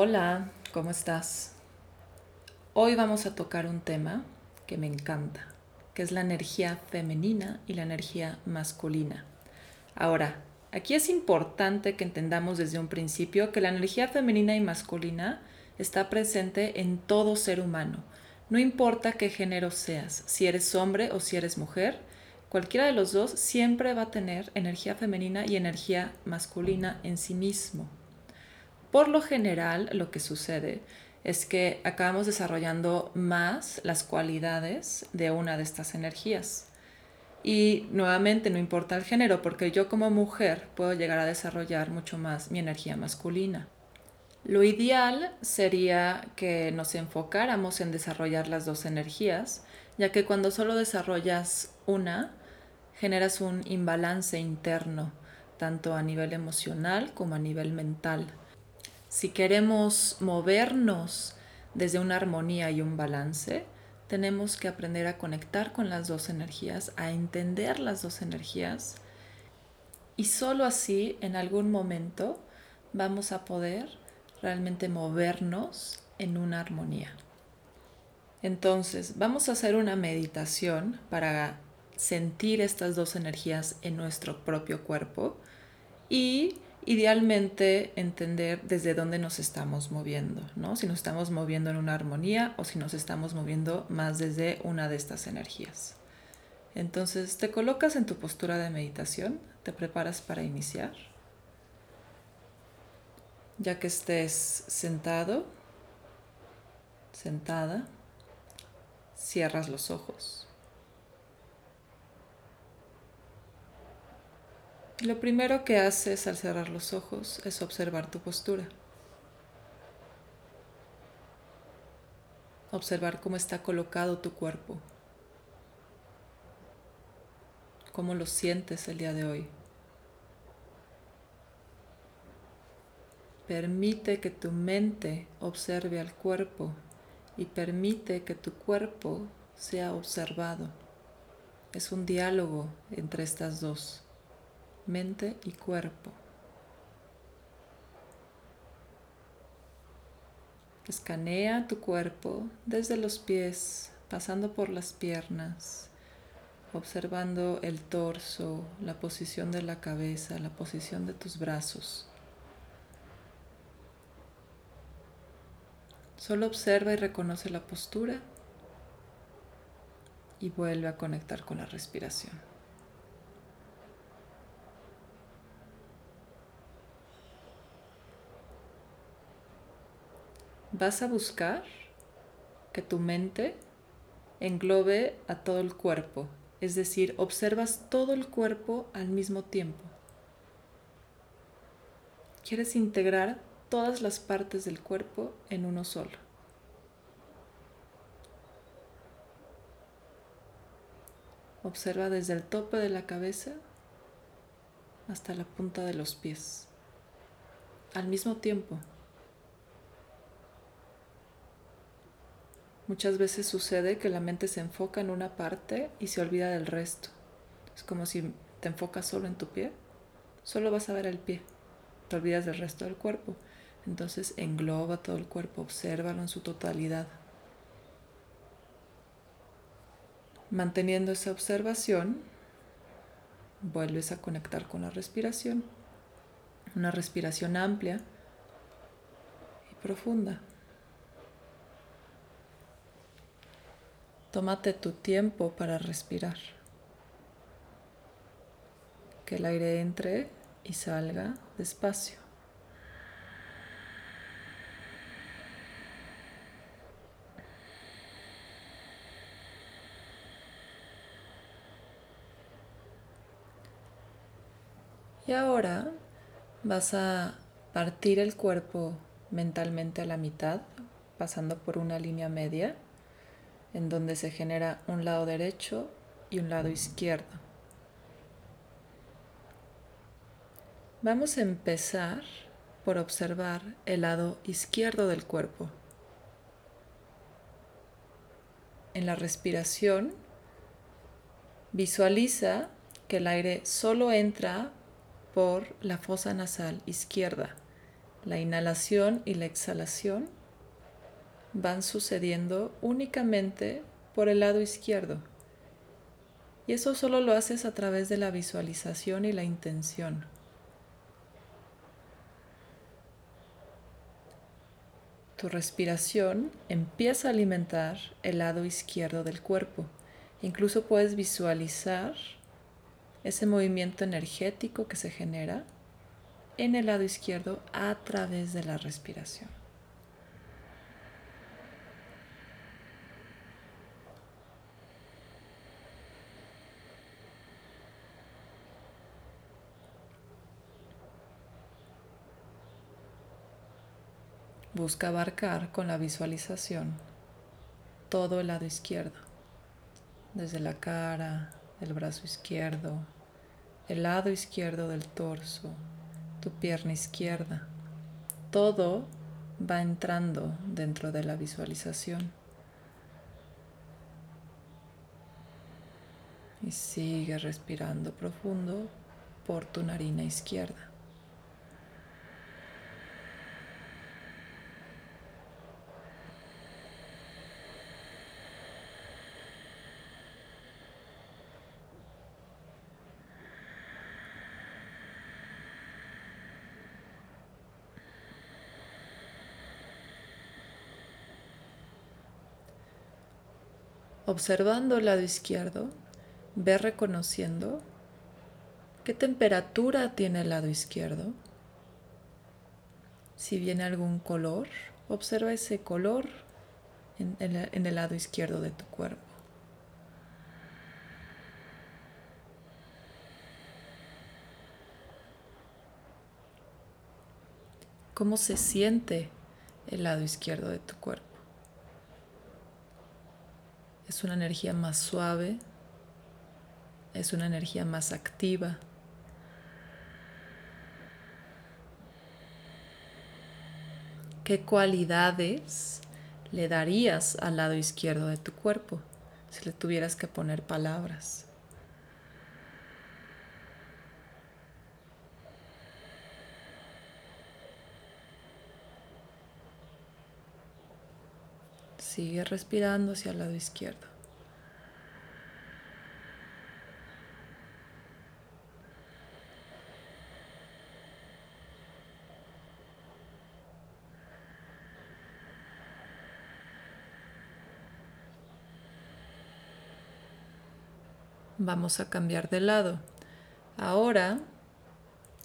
Hola, ¿cómo estás? Hoy vamos a tocar un tema que me encanta, que es la energía femenina y la energía masculina. Ahora, aquí es importante que entendamos desde un principio que la energía femenina y masculina está presente en todo ser humano. No importa qué género seas, si eres hombre o si eres mujer, cualquiera de los dos siempre va a tener energía femenina y energía masculina en sí mismo. Por lo general, lo que sucede es que acabamos desarrollando más las cualidades de una de estas energías. Y nuevamente no importa el género, porque yo como mujer puedo llegar a desarrollar mucho más mi energía masculina. Lo ideal sería que nos enfocáramos en desarrollar las dos energías, ya que cuando solo desarrollas una, generas un imbalance interno, tanto a nivel emocional como a nivel mental. Si queremos movernos desde una armonía y un balance, tenemos que aprender a conectar con las dos energías, a entender las dos energías y solo así en algún momento vamos a poder realmente movernos en una armonía. Entonces, vamos a hacer una meditación para sentir estas dos energías en nuestro propio cuerpo y idealmente entender desde dónde nos estamos moviendo, ¿no? Si nos estamos moviendo en una armonía o si nos estamos moviendo más desde una de estas energías. Entonces te colocas en tu postura de meditación, te preparas para iniciar. Ya que estés sentado, sentada, cierras los ojos. Lo primero que haces al cerrar los ojos es observar tu postura. Observar cómo está colocado tu cuerpo. Cómo lo sientes el día de hoy. Permite que tu mente observe al cuerpo y permite que tu cuerpo sea observado. Es un diálogo entre estas dos mente y cuerpo. Escanea tu cuerpo desde los pies, pasando por las piernas, observando el torso, la posición de la cabeza, la posición de tus brazos. Solo observa y reconoce la postura y vuelve a conectar con la respiración. Vas a buscar que tu mente englobe a todo el cuerpo, es decir, observas todo el cuerpo al mismo tiempo. Quieres integrar todas las partes del cuerpo en uno solo. Observa desde el tope de la cabeza hasta la punta de los pies, al mismo tiempo. Muchas veces sucede que la mente se enfoca en una parte y se olvida del resto. Es como si te enfocas solo en tu pie, solo vas a ver el pie, te olvidas del resto del cuerpo. Entonces engloba todo el cuerpo, obsérvalo en su totalidad. Manteniendo esa observación, vuelves a conectar con la respiración. Una respiración amplia y profunda. Tómate tu tiempo para respirar. Que el aire entre y salga despacio. Y ahora vas a partir el cuerpo mentalmente a la mitad, pasando por una línea media en donde se genera un lado derecho y un lado izquierdo. Vamos a empezar por observar el lado izquierdo del cuerpo. En la respiración, visualiza que el aire solo entra por la fosa nasal izquierda. La inhalación y la exhalación van sucediendo únicamente por el lado izquierdo. Y eso solo lo haces a través de la visualización y la intención. Tu respiración empieza a alimentar el lado izquierdo del cuerpo. Incluso puedes visualizar ese movimiento energético que se genera en el lado izquierdo a través de la respiración. Busca abarcar con la visualización todo el lado izquierdo, desde la cara, el brazo izquierdo, el lado izquierdo del torso, tu pierna izquierda. Todo va entrando dentro de la visualización. Y sigue respirando profundo por tu narina izquierda. Observando el lado izquierdo, ve reconociendo qué temperatura tiene el lado izquierdo. Si viene algún color, observa ese color en, en el lado izquierdo de tu cuerpo. ¿Cómo se siente el lado izquierdo de tu cuerpo? Es una energía más suave, es una energía más activa. ¿Qué cualidades le darías al lado izquierdo de tu cuerpo si le tuvieras que poner palabras? Sigue respirando hacia el lado izquierdo. Vamos a cambiar de lado. Ahora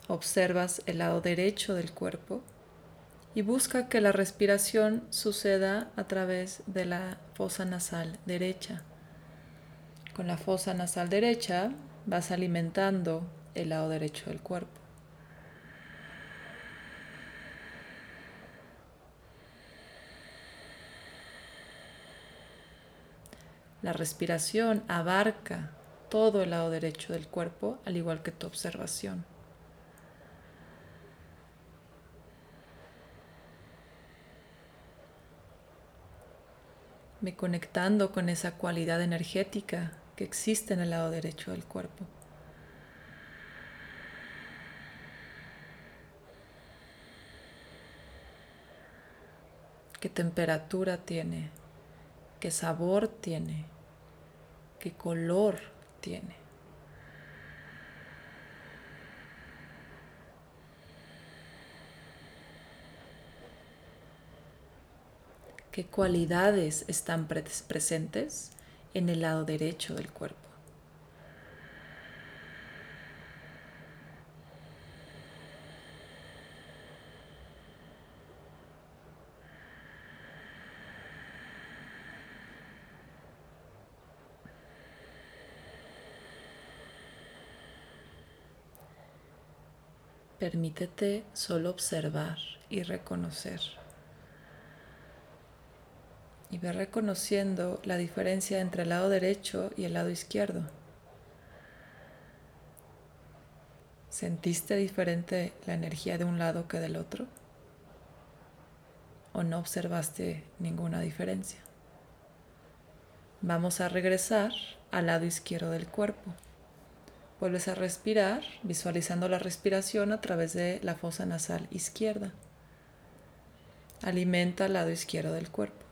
observas el lado derecho del cuerpo y busca que la respiración suceda a través de la fosa nasal derecha. Con la fosa nasal derecha vas alimentando el lado derecho del cuerpo. La respiración abarca todo el lado derecho del cuerpo, al igual que tu observación. Me conectando con esa cualidad energética que existe en el lado derecho del cuerpo. ¿Qué temperatura tiene? ¿Qué sabor tiene? ¿Qué color tiene? Qué cualidades están presentes en el lado derecho del cuerpo. Permítete solo observar y reconocer y ve reconociendo la diferencia entre el lado derecho y el lado izquierdo. ¿Sentiste diferente la energía de un lado que del otro? ¿O no observaste ninguna diferencia? Vamos a regresar al lado izquierdo del cuerpo. Vuelves a respirar, visualizando la respiración a través de la fosa nasal izquierda. alimenta el lado izquierdo del cuerpo.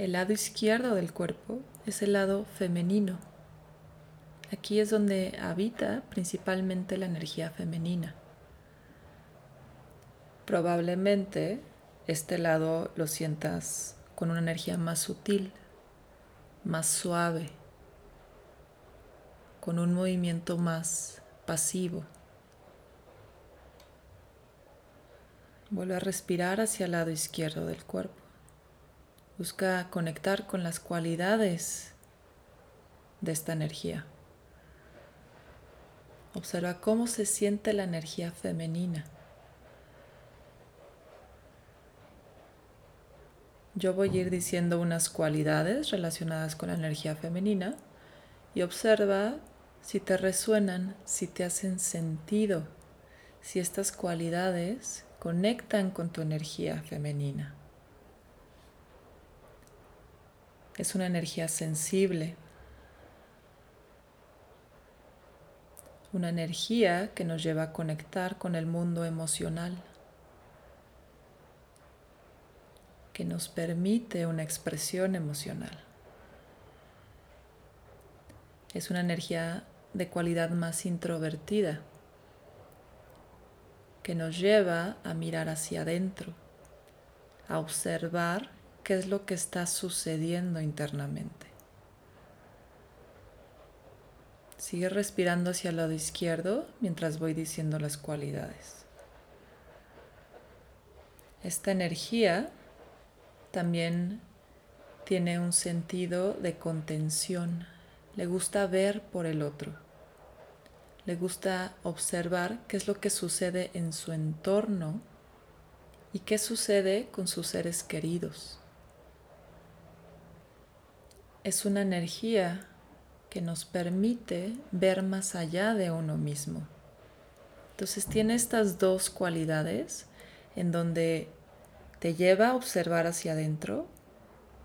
El lado izquierdo del cuerpo es el lado femenino. Aquí es donde habita principalmente la energía femenina. Probablemente este lado lo sientas con una energía más sutil, más suave, con un movimiento más pasivo. Vuelve a respirar hacia el lado izquierdo del cuerpo. Busca conectar con las cualidades de esta energía. Observa cómo se siente la energía femenina. Yo voy a ir diciendo unas cualidades relacionadas con la energía femenina y observa si te resuenan, si te hacen sentido, si estas cualidades conectan con tu energía femenina. Es una energía sensible, una energía que nos lleva a conectar con el mundo emocional, que nos permite una expresión emocional. Es una energía de cualidad más introvertida que nos lleva a mirar hacia adentro, a observar qué es lo que está sucediendo internamente. Sigue respirando hacia el lado izquierdo mientras voy diciendo las cualidades. Esta energía también tiene un sentido de contención. Le gusta ver por el otro le gusta observar qué es lo que sucede en su entorno y qué sucede con sus seres queridos. Es una energía que nos permite ver más allá de uno mismo. Entonces tiene estas dos cualidades en donde te lleva a observar hacia adentro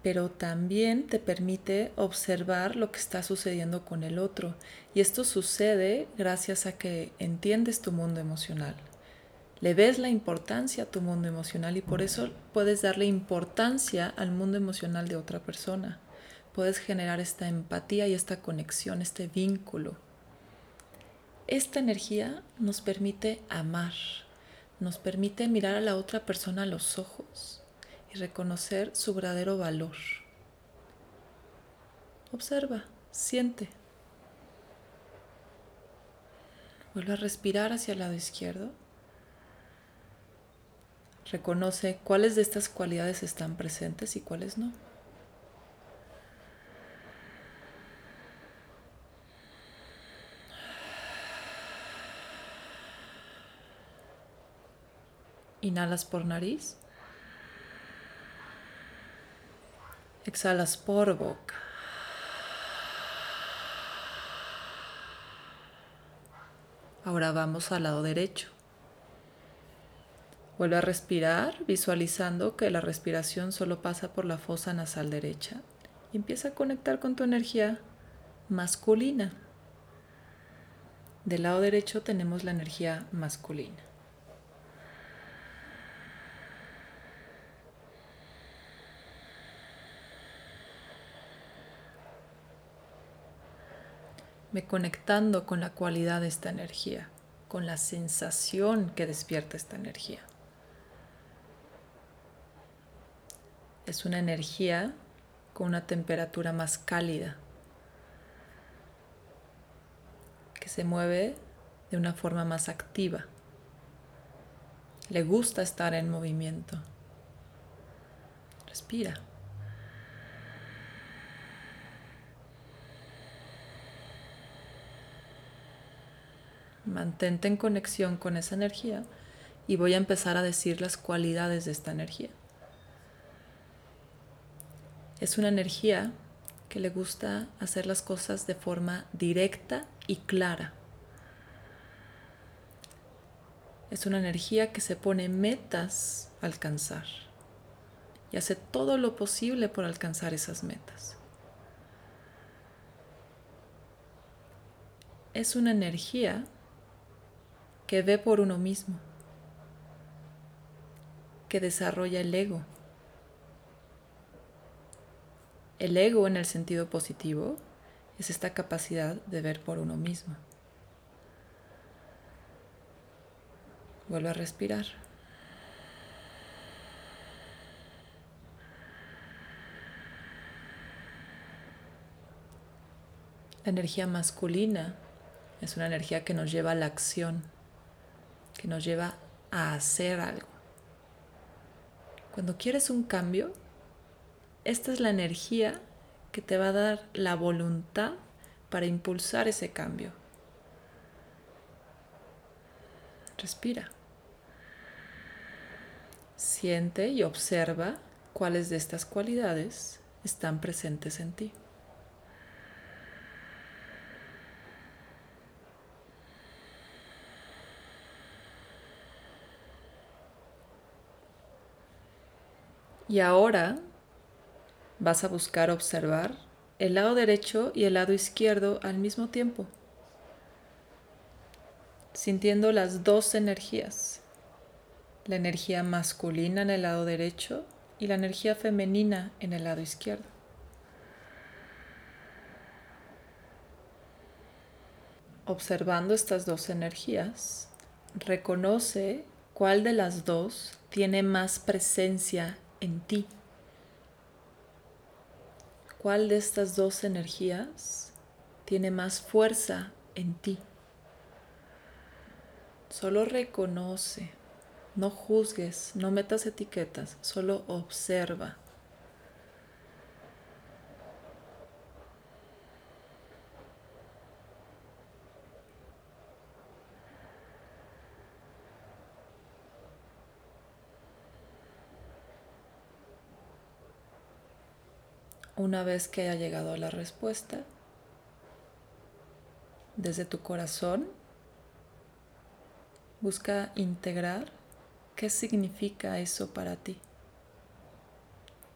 pero también te permite observar lo que está sucediendo con el otro. Y esto sucede gracias a que entiendes tu mundo emocional. Le ves la importancia a tu mundo emocional y por eso puedes darle importancia al mundo emocional de otra persona. Puedes generar esta empatía y esta conexión, este vínculo. Esta energía nos permite amar, nos permite mirar a la otra persona a los ojos reconocer su verdadero valor. Observa, siente. Vuelve a respirar hacia el lado izquierdo. Reconoce cuáles de estas cualidades están presentes y cuáles no. Inhalas por nariz. Exhalas por boca. Ahora vamos al lado derecho. Vuelve a respirar visualizando que la respiración solo pasa por la fosa nasal derecha y empieza a conectar con tu energía masculina. Del lado derecho tenemos la energía masculina. Me conectando con la cualidad de esta energía, con la sensación que despierta esta energía. Es una energía con una temperatura más cálida, que se mueve de una forma más activa. Le gusta estar en movimiento. Respira. Mantente en conexión con esa energía y voy a empezar a decir las cualidades de esta energía. Es una energía que le gusta hacer las cosas de forma directa y clara. Es una energía que se pone metas a alcanzar y hace todo lo posible por alcanzar esas metas. Es una energía que ve por uno mismo, que desarrolla el ego. El ego en el sentido positivo es esta capacidad de ver por uno mismo. Vuelve a respirar. La energía masculina es una energía que nos lleva a la acción, nos lleva a hacer algo. Cuando quieres un cambio, esta es la energía que te va a dar la voluntad para impulsar ese cambio. Respira. Siente y observa cuáles de estas cualidades están presentes en ti. Y ahora vas a buscar observar el lado derecho y el lado izquierdo al mismo tiempo, sintiendo las dos energías, la energía masculina en el lado derecho y la energía femenina en el lado izquierdo. Observando estas dos energías, reconoce cuál de las dos tiene más presencia en ti. ¿Cuál de estas dos energías tiene más fuerza en ti? Solo reconoce, no juzgues, no metas etiquetas, solo observa. Una vez que haya llegado la respuesta, desde tu corazón, busca integrar qué significa eso para ti.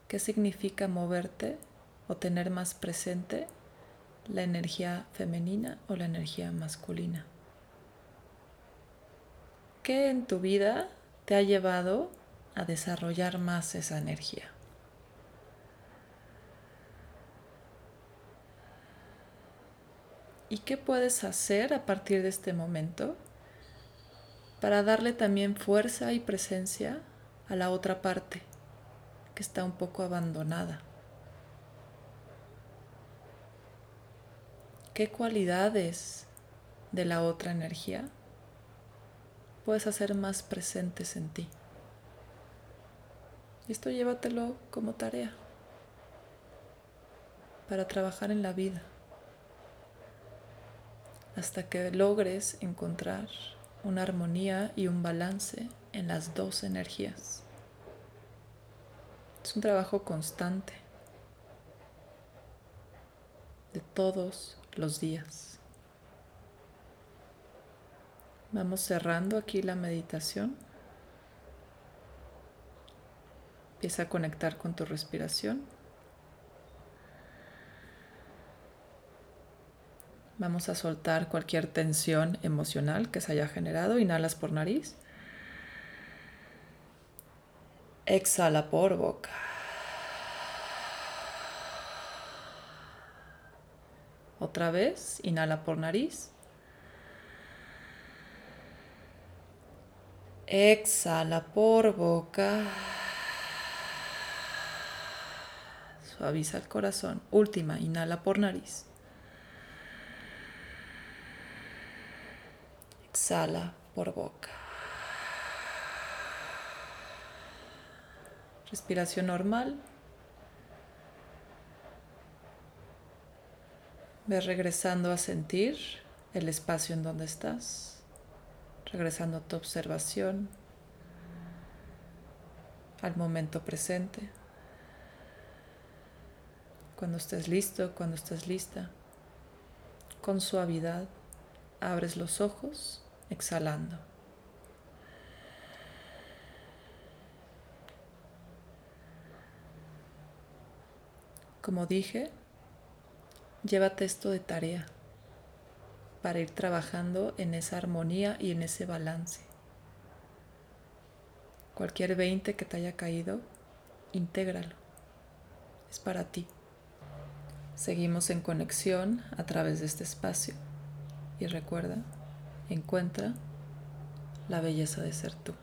¿Qué significa moverte o tener más presente la energía femenina o la energía masculina? ¿Qué en tu vida te ha llevado a desarrollar más esa energía? ¿Y qué puedes hacer a partir de este momento para darle también fuerza y presencia a la otra parte que está un poco abandonada? ¿Qué cualidades de la otra energía puedes hacer más presentes en ti? Esto llévatelo como tarea para trabajar en la vida hasta que logres encontrar una armonía y un balance en las dos energías. Es un trabajo constante de todos los días. Vamos cerrando aquí la meditación. Empieza a conectar con tu respiración. Vamos a soltar cualquier tensión emocional que se haya generado. Inhalas por nariz. Exhala por boca. Otra vez, inhala por nariz. Exhala por boca. Suaviza el corazón. Última, inhala por nariz. Exhala por boca. Respiración normal. Ve regresando a sentir el espacio en donde estás, regresando a tu observación, al momento presente. Cuando estés listo, cuando estés lista, con suavidad, abres los ojos exhalando. Como dije, llévate esto de tarea. para ir trabajando en esa armonía y en ese balance. Cualquier 20 que te haya caído, intégralo. Es para ti. Seguimos en conexión a través de este espacio y recuerda, encuentra la belleza de ser tú.